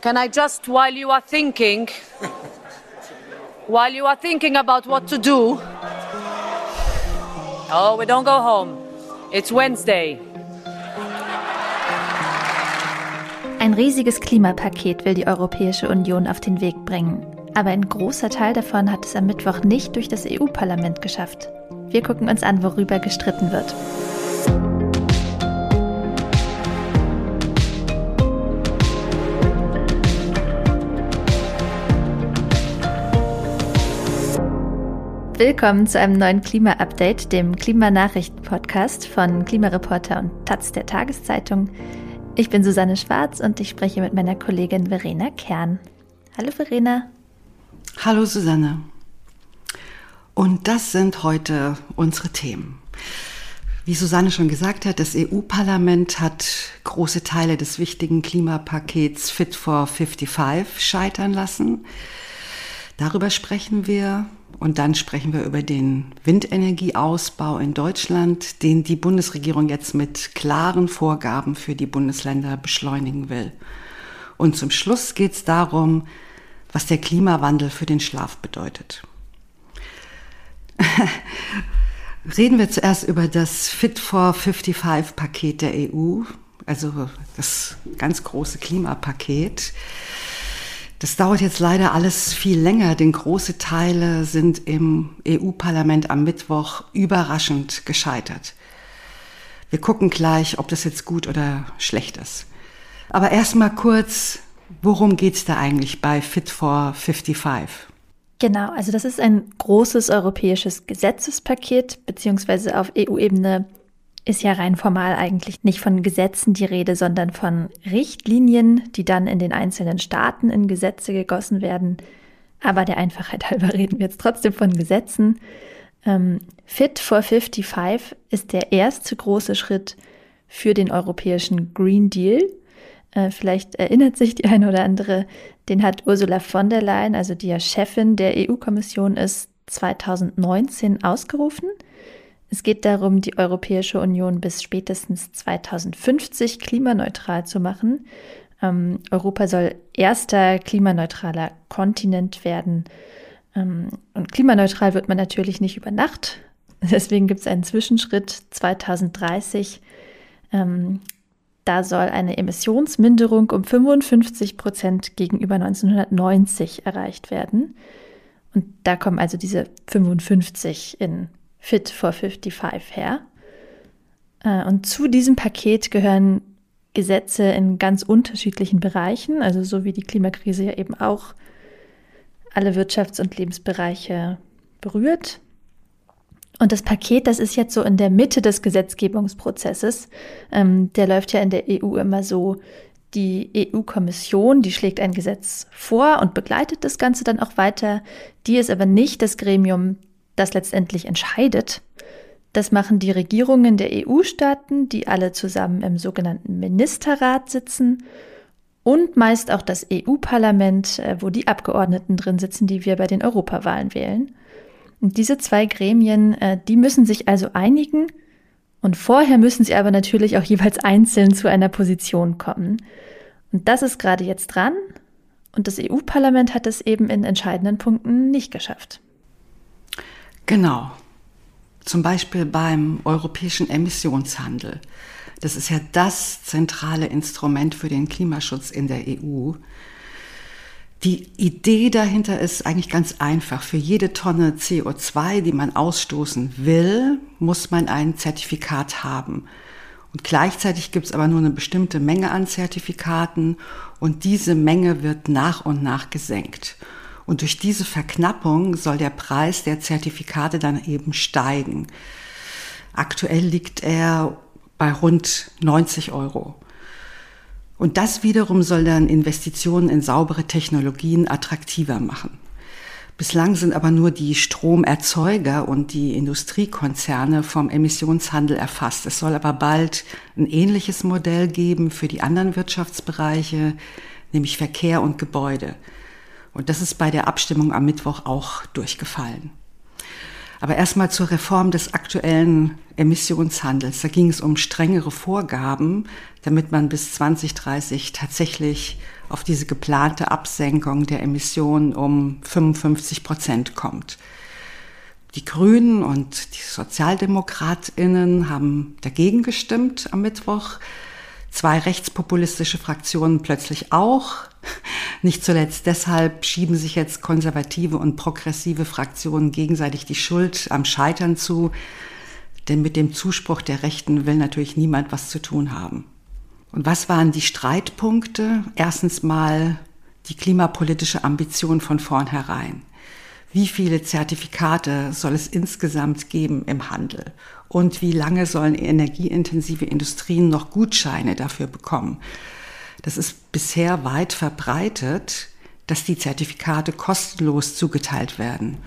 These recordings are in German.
Can I just, while you are thinking, while you are thinking about what to do, oh, we don't go home. It's Wednesday. Ein riesiges Klimapaket will die Europäische Union auf den Weg bringen. Aber ein großer Teil davon hat es am Mittwoch nicht durch das EU-Parlament geschafft. Wir gucken uns an, worüber gestritten wird. Willkommen zu einem neuen Klima-Update, dem Klimanachrichten-Podcast von Klimareporter und Taz der Tageszeitung. Ich bin Susanne Schwarz und ich spreche mit meiner Kollegin Verena Kern. Hallo Verena. Hallo Susanne. Und das sind heute unsere Themen. Wie Susanne schon gesagt hat, das EU-Parlament hat große Teile des wichtigen Klimapakets Fit for 55 scheitern lassen. Darüber sprechen wir und dann sprechen wir über den Windenergieausbau in Deutschland, den die Bundesregierung jetzt mit klaren Vorgaben für die Bundesländer beschleunigen will. Und zum Schluss geht es darum, was der Klimawandel für den Schlaf bedeutet. Reden wir zuerst über das Fit for 55 Paket der EU, also das ganz große Klimapaket. Das dauert jetzt leider alles viel länger, denn große Teile sind im EU-Parlament am Mittwoch überraschend gescheitert. Wir gucken gleich, ob das jetzt gut oder schlecht ist. Aber erstmal kurz, worum geht's da eigentlich bei Fit for 55? Genau, also das ist ein großes europäisches Gesetzespaket, beziehungsweise auf EU-Ebene ist ja rein formal eigentlich nicht von Gesetzen die Rede, sondern von Richtlinien, die dann in den einzelnen Staaten in Gesetze gegossen werden. Aber der Einfachheit halber reden wir jetzt trotzdem von Gesetzen. Ähm, Fit for 55 ist der erste große Schritt für den europäischen Green Deal. Äh, vielleicht erinnert sich die eine oder andere, den hat Ursula von der Leyen, also die ja Chefin der EU-Kommission ist, 2019 ausgerufen. Es geht darum, die Europäische Union bis spätestens 2050 klimaneutral zu machen. Ähm, Europa soll erster klimaneutraler Kontinent werden. Ähm, und klimaneutral wird man natürlich nicht über Nacht. Deswegen gibt es einen Zwischenschritt 2030. Ähm, da soll eine Emissionsminderung um 55 Prozent gegenüber 1990 erreicht werden. Und da kommen also diese 55 in Fit for 55 her. Äh, und zu diesem Paket gehören Gesetze in ganz unterschiedlichen Bereichen, also so wie die Klimakrise ja eben auch alle Wirtschafts- und Lebensbereiche berührt. Und das Paket, das ist jetzt so in der Mitte des Gesetzgebungsprozesses. Ähm, der läuft ja in der EU immer so. Die EU-Kommission, die schlägt ein Gesetz vor und begleitet das Ganze dann auch weiter. Die ist aber nicht das Gremium, das letztendlich entscheidet. Das machen die Regierungen der EU-Staaten, die alle zusammen im sogenannten Ministerrat sitzen und meist auch das EU-Parlament, äh, wo die Abgeordneten drin sitzen, die wir bei den Europawahlen wählen. Und diese zwei Gremien, äh, die müssen sich also einigen und vorher müssen sie aber natürlich auch jeweils einzeln zu einer Position kommen. Und das ist gerade jetzt dran und das EU-Parlament hat es eben in entscheidenden Punkten nicht geschafft. Genau. Zum Beispiel beim europäischen Emissionshandel. Das ist ja das zentrale Instrument für den Klimaschutz in der EU. Die Idee dahinter ist eigentlich ganz einfach. Für jede Tonne CO2, die man ausstoßen will, muss man ein Zertifikat haben. Und gleichzeitig gibt es aber nur eine bestimmte Menge an Zertifikaten und diese Menge wird nach und nach gesenkt. Und durch diese Verknappung soll der Preis der Zertifikate dann eben steigen. Aktuell liegt er bei rund 90 Euro. Und das wiederum soll dann Investitionen in saubere Technologien attraktiver machen. Bislang sind aber nur die Stromerzeuger und die Industriekonzerne vom Emissionshandel erfasst. Es soll aber bald ein ähnliches Modell geben für die anderen Wirtschaftsbereiche, nämlich Verkehr und Gebäude. Und das ist bei der Abstimmung am Mittwoch auch durchgefallen. Aber erstmal zur Reform des aktuellen Emissionshandels. Da ging es um strengere Vorgaben, damit man bis 2030 tatsächlich auf diese geplante Absenkung der Emissionen um 55 Prozent kommt. Die Grünen und die Sozialdemokratinnen haben dagegen gestimmt am Mittwoch. Zwei rechtspopulistische Fraktionen plötzlich auch. Nicht zuletzt deshalb schieben sich jetzt konservative und progressive Fraktionen gegenseitig die Schuld am Scheitern zu. Denn mit dem Zuspruch der Rechten will natürlich niemand was zu tun haben. Und was waren die Streitpunkte? Erstens mal die klimapolitische Ambition von vornherein. Wie viele Zertifikate soll es insgesamt geben im Handel? Und wie lange sollen energieintensive Industrien noch Gutscheine dafür bekommen? Das ist bisher weit verbreitet, dass die Zertifikate kostenlos zugeteilt werden.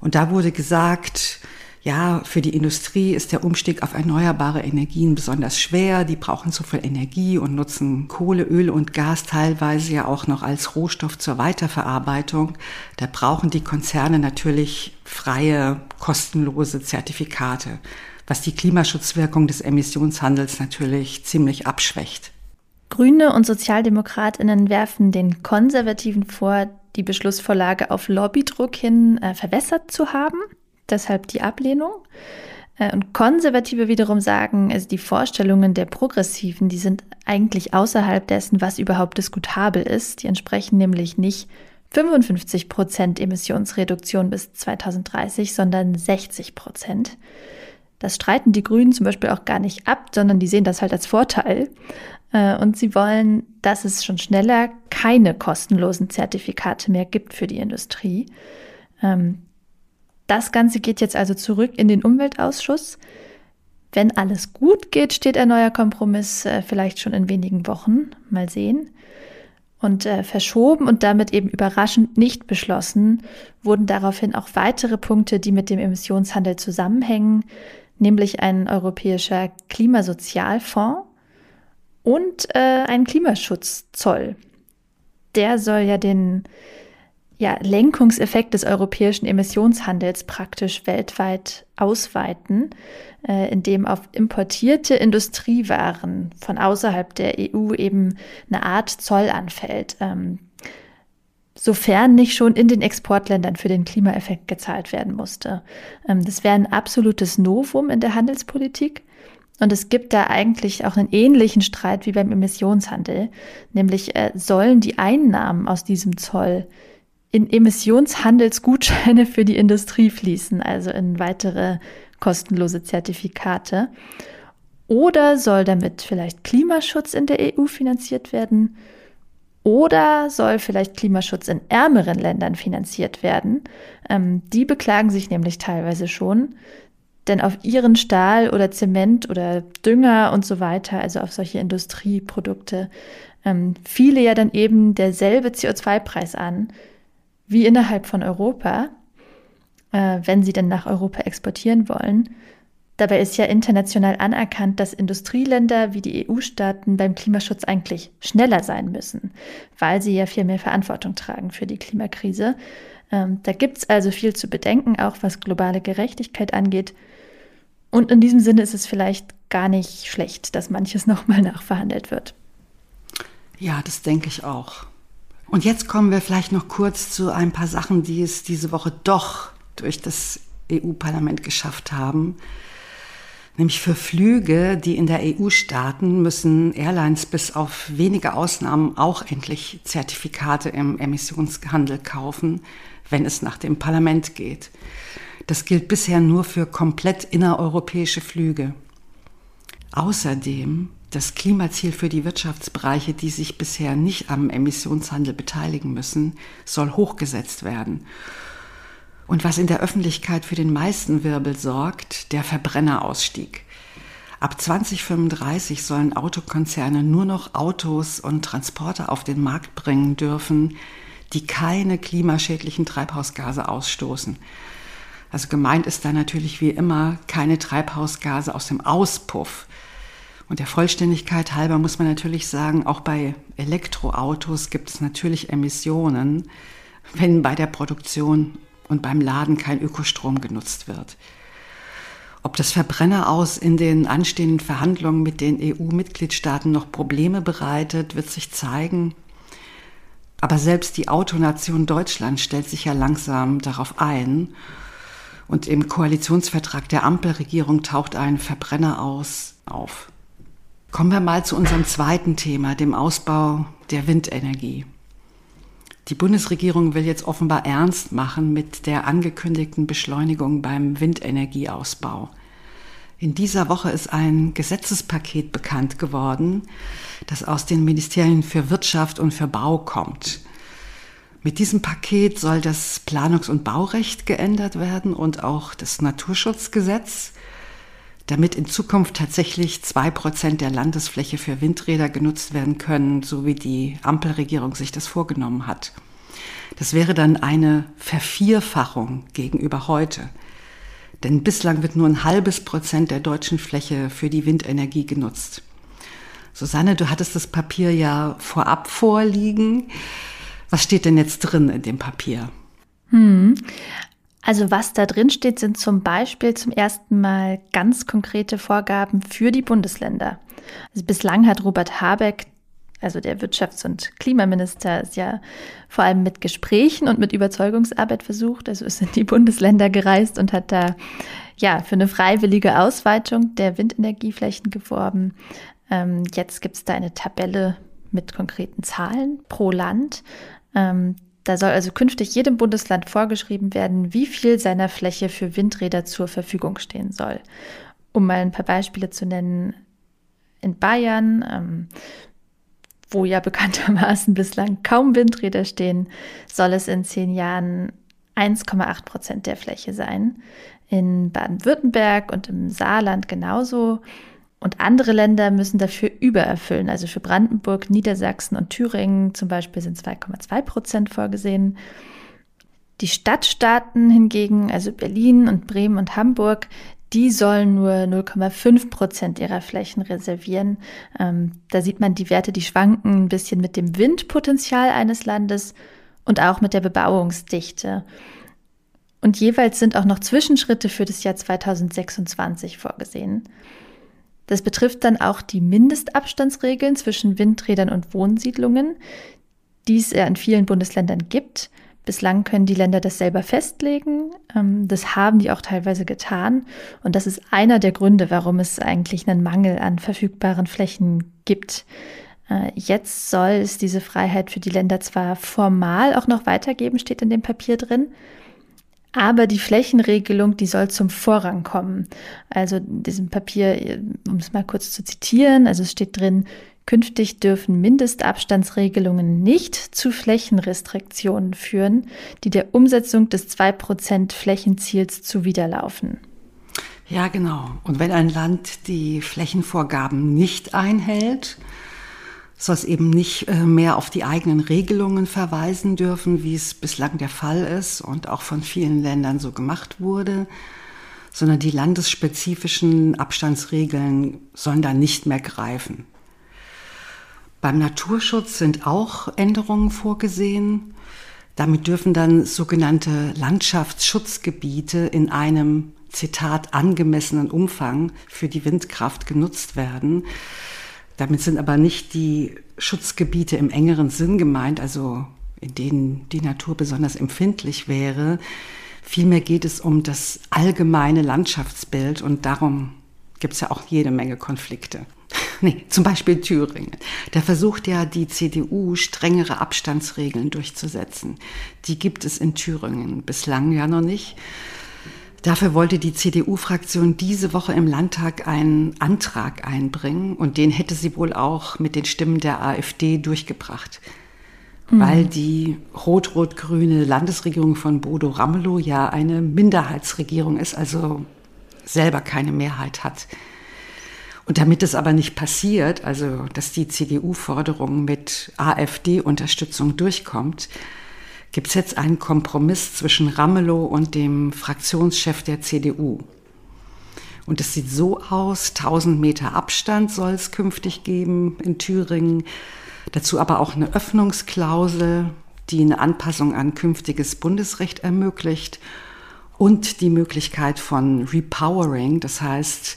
Und da wurde gesagt, ja, für die Industrie ist der Umstieg auf erneuerbare Energien besonders schwer. Die brauchen zu viel Energie und nutzen Kohle, Öl und Gas teilweise ja auch noch als Rohstoff zur Weiterverarbeitung. Da brauchen die Konzerne natürlich freie, kostenlose Zertifikate, was die Klimaschutzwirkung des Emissionshandels natürlich ziemlich abschwächt. Grüne und Sozialdemokratinnen werfen den Konservativen vor, die Beschlussvorlage auf Lobbydruck hin äh, verwässert zu haben deshalb die Ablehnung. Äh, und Konservative wiederum sagen, also die Vorstellungen der Progressiven, die sind eigentlich außerhalb dessen, was überhaupt diskutabel ist. Die entsprechen nämlich nicht 55 Prozent Emissionsreduktion bis 2030, sondern 60 Prozent. Das streiten die Grünen zum Beispiel auch gar nicht ab, sondern die sehen das halt als Vorteil. Äh, und sie wollen, dass es schon schneller keine kostenlosen Zertifikate mehr gibt für die Industrie. Ähm, das Ganze geht jetzt also zurück in den Umweltausschuss. Wenn alles gut geht, steht ein neuer Kompromiss äh, vielleicht schon in wenigen Wochen. Mal sehen. Und äh, verschoben und damit eben überraschend nicht beschlossen wurden daraufhin auch weitere Punkte, die mit dem Emissionshandel zusammenhängen, nämlich ein europäischer Klimasozialfonds und äh, ein Klimaschutzzoll. Der soll ja den ja, Lenkungseffekt des europäischen Emissionshandels praktisch weltweit ausweiten, äh, indem auf importierte Industriewaren von außerhalb der EU eben eine Art Zoll anfällt, ähm, sofern nicht schon in den Exportländern für den Klimaeffekt gezahlt werden musste. Ähm, das wäre ein absolutes Novum in der Handelspolitik. Und es gibt da eigentlich auch einen ähnlichen Streit wie beim Emissionshandel, nämlich äh, sollen die Einnahmen aus diesem Zoll in Emissionshandelsgutscheine für die Industrie fließen, also in weitere kostenlose Zertifikate? Oder soll damit vielleicht Klimaschutz in der EU finanziert werden? Oder soll vielleicht Klimaschutz in ärmeren Ländern finanziert werden? Ähm, die beklagen sich nämlich teilweise schon, denn auf ihren Stahl oder Zement oder Dünger und so weiter, also auf solche Industrieprodukte, ähm, fiele ja dann eben derselbe CO2-Preis an, wie innerhalb von Europa, äh, wenn sie denn nach Europa exportieren wollen. Dabei ist ja international anerkannt, dass Industrieländer wie die EU-Staaten beim Klimaschutz eigentlich schneller sein müssen, weil sie ja viel mehr Verantwortung tragen für die Klimakrise. Ähm, da gibt es also viel zu bedenken, auch was globale Gerechtigkeit angeht. Und in diesem Sinne ist es vielleicht gar nicht schlecht, dass manches nochmal nachverhandelt wird. Ja, das denke ich auch. Und jetzt kommen wir vielleicht noch kurz zu ein paar Sachen, die es diese Woche doch durch das EU-Parlament geschafft haben. Nämlich für Flüge, die in der EU starten, müssen Airlines bis auf wenige Ausnahmen auch endlich Zertifikate im Emissionshandel kaufen, wenn es nach dem Parlament geht. Das gilt bisher nur für komplett innereuropäische Flüge. Außerdem das Klimaziel für die Wirtschaftsbereiche, die sich bisher nicht am Emissionshandel beteiligen müssen, soll hochgesetzt werden. Und was in der Öffentlichkeit für den meisten Wirbel sorgt, der Verbrennerausstieg. Ab 2035 sollen Autokonzerne nur noch Autos und Transporter auf den Markt bringen dürfen, die keine klimaschädlichen Treibhausgase ausstoßen. Also gemeint ist da natürlich wie immer keine Treibhausgase aus dem Auspuff, und der Vollständigkeit halber muss man natürlich sagen, auch bei Elektroautos gibt es natürlich Emissionen, wenn bei der Produktion und beim Laden kein Ökostrom genutzt wird. Ob das Verbrenner aus in den anstehenden Verhandlungen mit den EU-Mitgliedstaaten noch Probleme bereitet, wird sich zeigen. Aber selbst die Autonation Deutschland stellt sich ja langsam darauf ein. Und im Koalitionsvertrag der Ampelregierung taucht ein Verbrenner aus auf. Kommen wir mal zu unserem zweiten Thema, dem Ausbau der Windenergie. Die Bundesregierung will jetzt offenbar ernst machen mit der angekündigten Beschleunigung beim Windenergieausbau. In dieser Woche ist ein Gesetzespaket bekannt geworden, das aus den Ministerien für Wirtschaft und für Bau kommt. Mit diesem Paket soll das Planungs- und Baurecht geändert werden und auch das Naturschutzgesetz, damit in Zukunft tatsächlich zwei Prozent der Landesfläche für Windräder genutzt werden können, so wie die Ampelregierung sich das vorgenommen hat. Das wäre dann eine Vervierfachung gegenüber heute. Denn bislang wird nur ein halbes Prozent der deutschen Fläche für die Windenergie genutzt. Susanne, du hattest das Papier ja vorab vorliegen. Was steht denn jetzt drin in dem Papier? Hm. Also was da drin steht, sind zum Beispiel zum ersten Mal ganz konkrete Vorgaben für die Bundesländer. Also bislang hat Robert Habeck, also der Wirtschafts- und Klimaminister, es ja vor allem mit Gesprächen und mit Überzeugungsarbeit versucht. Also ist in die Bundesländer gereist und hat da ja für eine freiwillige Ausweitung der Windenergieflächen geworben. Ähm, jetzt gibt es da eine Tabelle mit konkreten Zahlen pro Land. Ähm, da soll also künftig jedem Bundesland vorgeschrieben werden, wie viel seiner Fläche für Windräder zur Verfügung stehen soll. Um mal ein paar Beispiele zu nennen, in Bayern, ähm, wo ja bekanntermaßen bislang kaum Windräder stehen, soll es in zehn Jahren 1,8 Prozent der Fläche sein. In Baden-Württemberg und im Saarland genauso. Und andere Länder müssen dafür übererfüllen. Also für Brandenburg, Niedersachsen und Thüringen zum Beispiel sind 2,2 Prozent vorgesehen. Die Stadtstaaten hingegen, also Berlin und Bremen und Hamburg, die sollen nur 0,5 Prozent ihrer Flächen reservieren. Ähm, da sieht man die Werte, die schwanken ein bisschen mit dem Windpotenzial eines Landes und auch mit der Bebauungsdichte. Und jeweils sind auch noch Zwischenschritte für das Jahr 2026 vorgesehen. Das betrifft dann auch die Mindestabstandsregeln zwischen Windrädern und Wohnsiedlungen, die es ja in vielen Bundesländern gibt. Bislang können die Länder das selber festlegen. Ähm, das haben die auch teilweise getan. Und das ist einer der Gründe, warum es eigentlich einen Mangel an verfügbaren Flächen gibt. Äh, jetzt soll es diese Freiheit für die Länder zwar formal auch noch weitergeben, steht in dem Papier drin, aber die Flächenregelung, die soll zum Vorrang kommen. Also in diesem Papier, um es mal kurz zu zitieren, also es steht drin, künftig dürfen Mindestabstandsregelungen nicht zu Flächenrestriktionen führen, die der Umsetzung des 2% Flächenziels zuwiderlaufen. Ja, genau. Und wenn ein Land die Flächenvorgaben nicht einhält, soll es eben nicht äh, mehr auf die eigenen Regelungen verweisen dürfen, wie es bislang der Fall ist und auch von vielen Ländern so gemacht wurde, sondern die landesspezifischen Abstandsregeln sollen da nicht mehr greifen. Beim Naturschutz sind auch Änderungen vorgesehen. Damit dürfen dann sogenannte Landschaftsschutzgebiete in einem Zitat angemessenen Umfang für die Windkraft genutzt werden. Damit sind aber nicht die Schutzgebiete im engeren Sinn gemeint, also in denen die Natur besonders empfindlich wäre. Vielmehr geht es um das allgemeine Landschaftsbild und darum gibt es ja auch jede Menge Konflikte. nee, zum Beispiel Thüringen. Da versucht ja die CDU strengere Abstandsregeln durchzusetzen. Die gibt es in Thüringen bislang ja noch nicht. Dafür wollte die CDU-Fraktion diese Woche im Landtag einen Antrag einbringen und den hätte sie wohl auch mit den Stimmen der AfD durchgebracht. Mhm. Weil die rot-rot-grüne Landesregierung von Bodo Ramelow ja eine Minderheitsregierung ist, also selber keine Mehrheit hat. Und damit es aber nicht passiert, also dass die CDU-Forderung mit AfD-Unterstützung durchkommt, gibt es jetzt einen Kompromiss zwischen Ramelow und dem Fraktionschef der CDU. Und es sieht so aus, 1000 Meter Abstand soll es künftig geben in Thüringen. Dazu aber auch eine Öffnungsklausel, die eine Anpassung an künftiges Bundesrecht ermöglicht und die Möglichkeit von Repowering, das heißt,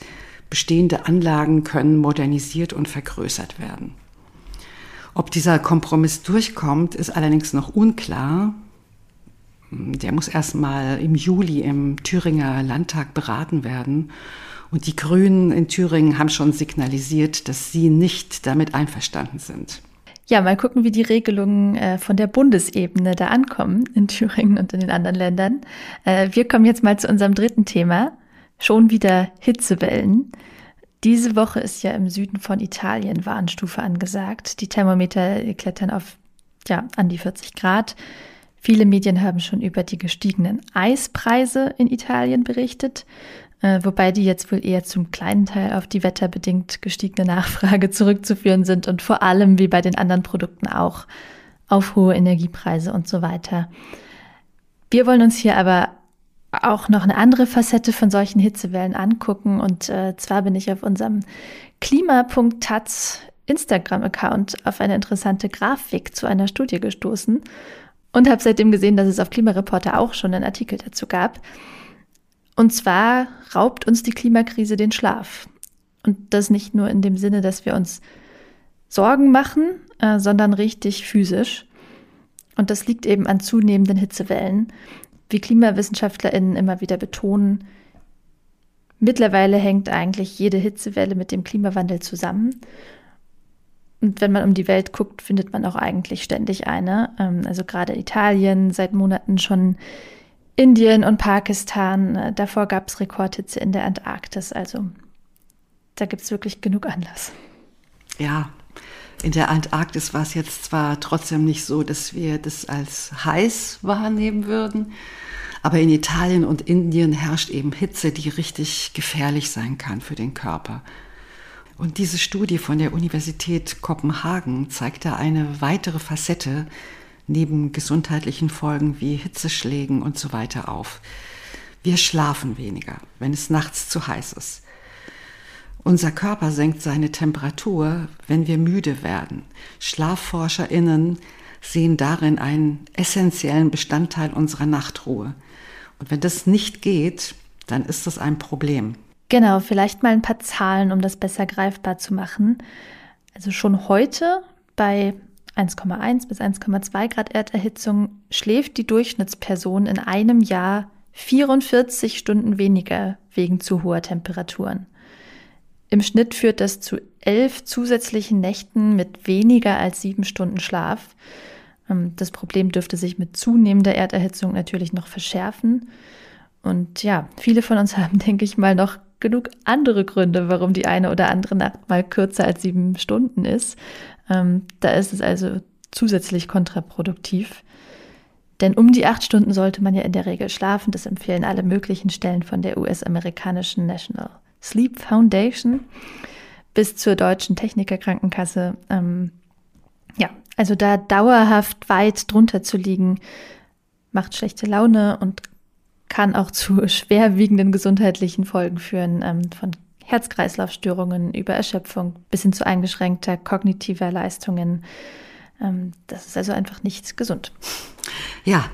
bestehende Anlagen können modernisiert und vergrößert werden. Ob dieser Kompromiss durchkommt, ist allerdings noch unklar. Der muss erst mal im Juli im Thüringer Landtag beraten werden. Und die Grünen in Thüringen haben schon signalisiert, dass sie nicht damit einverstanden sind. Ja, mal gucken, wie die Regelungen äh, von der Bundesebene da ankommen in Thüringen und in den anderen Ländern. Äh, wir kommen jetzt mal zu unserem dritten Thema. Schon wieder Hitzewellen. Diese Woche ist ja im Süden von Italien Warnstufe angesagt. Die Thermometer klettern auf ja, an die 40 Grad. Viele Medien haben schon über die gestiegenen Eispreise in Italien berichtet. Äh, wobei die jetzt wohl eher zum kleinen Teil auf die wetterbedingt gestiegene Nachfrage zurückzuführen sind und vor allem wie bei den anderen Produkten auch auf hohe Energiepreise und so weiter. Wir wollen uns hier aber auch noch eine andere Facette von solchen Hitzewellen angucken und äh, zwar bin ich auf unserem klima.taz Instagram-Account auf eine interessante Grafik zu einer Studie gestoßen und habe seitdem gesehen, dass es auf Klimareporter auch schon einen Artikel dazu gab. Und zwar raubt uns die Klimakrise den Schlaf. Und das nicht nur in dem Sinne, dass wir uns Sorgen machen, äh, sondern richtig physisch. Und das liegt eben an zunehmenden Hitzewellen. Wie KlimawissenschaftlerInnen immer wieder betonen, mittlerweile hängt eigentlich jede Hitzewelle mit dem Klimawandel zusammen. Und wenn man um die Welt guckt, findet man auch eigentlich ständig eine. Ähm, also gerade Italien seit Monaten schon Indien und Pakistan. Äh, davor gab es Rekordhitze in der Antarktis. Also da gibt es wirklich genug Anlass. Ja, in der Antarktis war es jetzt zwar trotzdem nicht so, dass wir das als heiß wahrnehmen würden, aber in Italien und Indien herrscht eben Hitze, die richtig gefährlich sein kann für den Körper. Und diese Studie von der Universität Kopenhagen zeigt da eine weitere Facette neben gesundheitlichen Folgen wie Hitzeschlägen und so weiter auf. Wir schlafen weniger, wenn es nachts zu heiß ist. Unser Körper senkt seine Temperatur, wenn wir müde werden. Schlafforscherinnen sehen darin einen essentiellen Bestandteil unserer Nachtruhe. Und wenn das nicht geht, dann ist das ein Problem. Genau, vielleicht mal ein paar Zahlen, um das besser greifbar zu machen. Also schon heute bei 1,1 bis 1,2 Grad Erderhitzung schläft die Durchschnittsperson in einem Jahr 44 Stunden weniger wegen zu hoher Temperaturen. Im Schnitt führt das zu elf zusätzlichen Nächten mit weniger als sieben Stunden Schlaf. Ähm, das Problem dürfte sich mit zunehmender Erderhitzung natürlich noch verschärfen. Und ja, viele von uns haben, denke ich mal, noch genug andere Gründe, warum die eine oder andere Nacht mal kürzer als sieben Stunden ist. Ähm, da ist es also zusätzlich kontraproduktiv. Denn um die acht Stunden sollte man ja in der Regel schlafen. Das empfehlen alle möglichen Stellen von der US-amerikanischen National Sleep Foundation bis zur deutschen Technikerkrankenkasse. Ähm, ja, also da dauerhaft weit drunter zu liegen, macht schlechte Laune und kann auch zu schwerwiegenden gesundheitlichen Folgen führen, ähm, von Herz-Kreislauf-Störungen über Erschöpfung bis hin zu eingeschränkter kognitiver Leistungen. Ähm, das ist also einfach nicht gesund. Ja,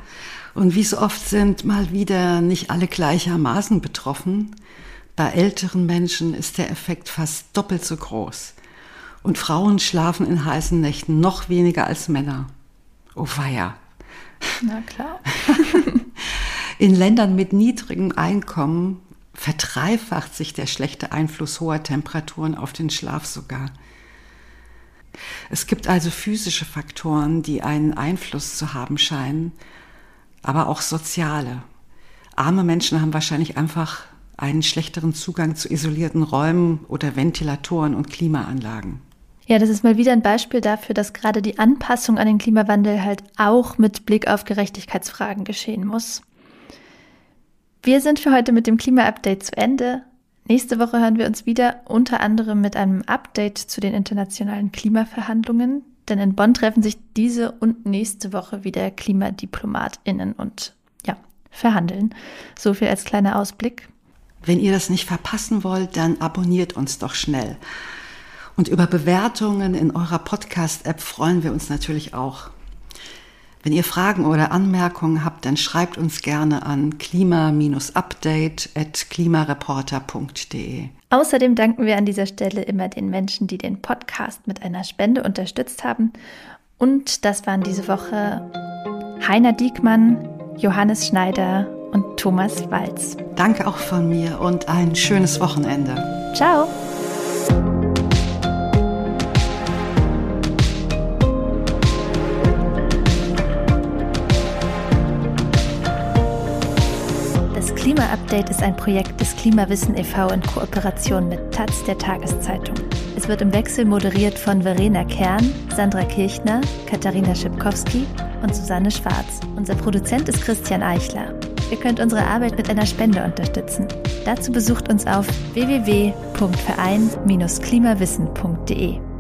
und wie so oft sind mal wieder nicht alle gleichermaßen betroffen. Bei älteren Menschen ist der Effekt fast doppelt so groß. Und Frauen schlafen in heißen Nächten noch weniger als Männer. Oh weia. Na klar. in Ländern mit niedrigem Einkommen verdreifacht sich der schlechte Einfluss hoher Temperaturen auf den Schlaf sogar. Es gibt also physische Faktoren, die einen Einfluss zu haben scheinen, aber auch soziale. Arme Menschen haben wahrscheinlich einfach einen schlechteren Zugang zu isolierten Räumen oder Ventilatoren und Klimaanlagen. Ja, das ist mal wieder ein Beispiel dafür, dass gerade die Anpassung an den Klimawandel halt auch mit Blick auf Gerechtigkeitsfragen geschehen muss. Wir sind für heute mit dem Klima-Update zu Ende. Nächste Woche hören wir uns wieder unter anderem mit einem Update zu den internationalen Klimaverhandlungen, denn in Bonn treffen sich diese und nächste Woche wieder KlimadiplomatInnen und ja, verhandeln. So viel als kleiner Ausblick. Wenn ihr das nicht verpassen wollt, dann abonniert uns doch schnell. Und über Bewertungen in eurer Podcast-App freuen wir uns natürlich auch. Wenn ihr Fragen oder Anmerkungen habt, dann schreibt uns gerne an klima-update.klimareporter.de. Außerdem danken wir an dieser Stelle immer den Menschen, die den Podcast mit einer Spende unterstützt haben. Und das waren diese Woche Heiner Diekmann, Johannes Schneider und Thomas Walz. Danke auch von mir und ein schönes Wochenende. Ciao. Das Klima-Update ist ein Projekt des Klimawissen e.V. in Kooperation mit Taz der Tageszeitung. Es wird im Wechsel moderiert von Verena Kern, Sandra Kirchner, Katharina Schipkowski und Susanne Schwarz. Unser Produzent ist Christian Eichler. Ihr könnt unsere Arbeit mit einer Spende unterstützen. Dazu besucht uns auf www.verein-klimawissen.de.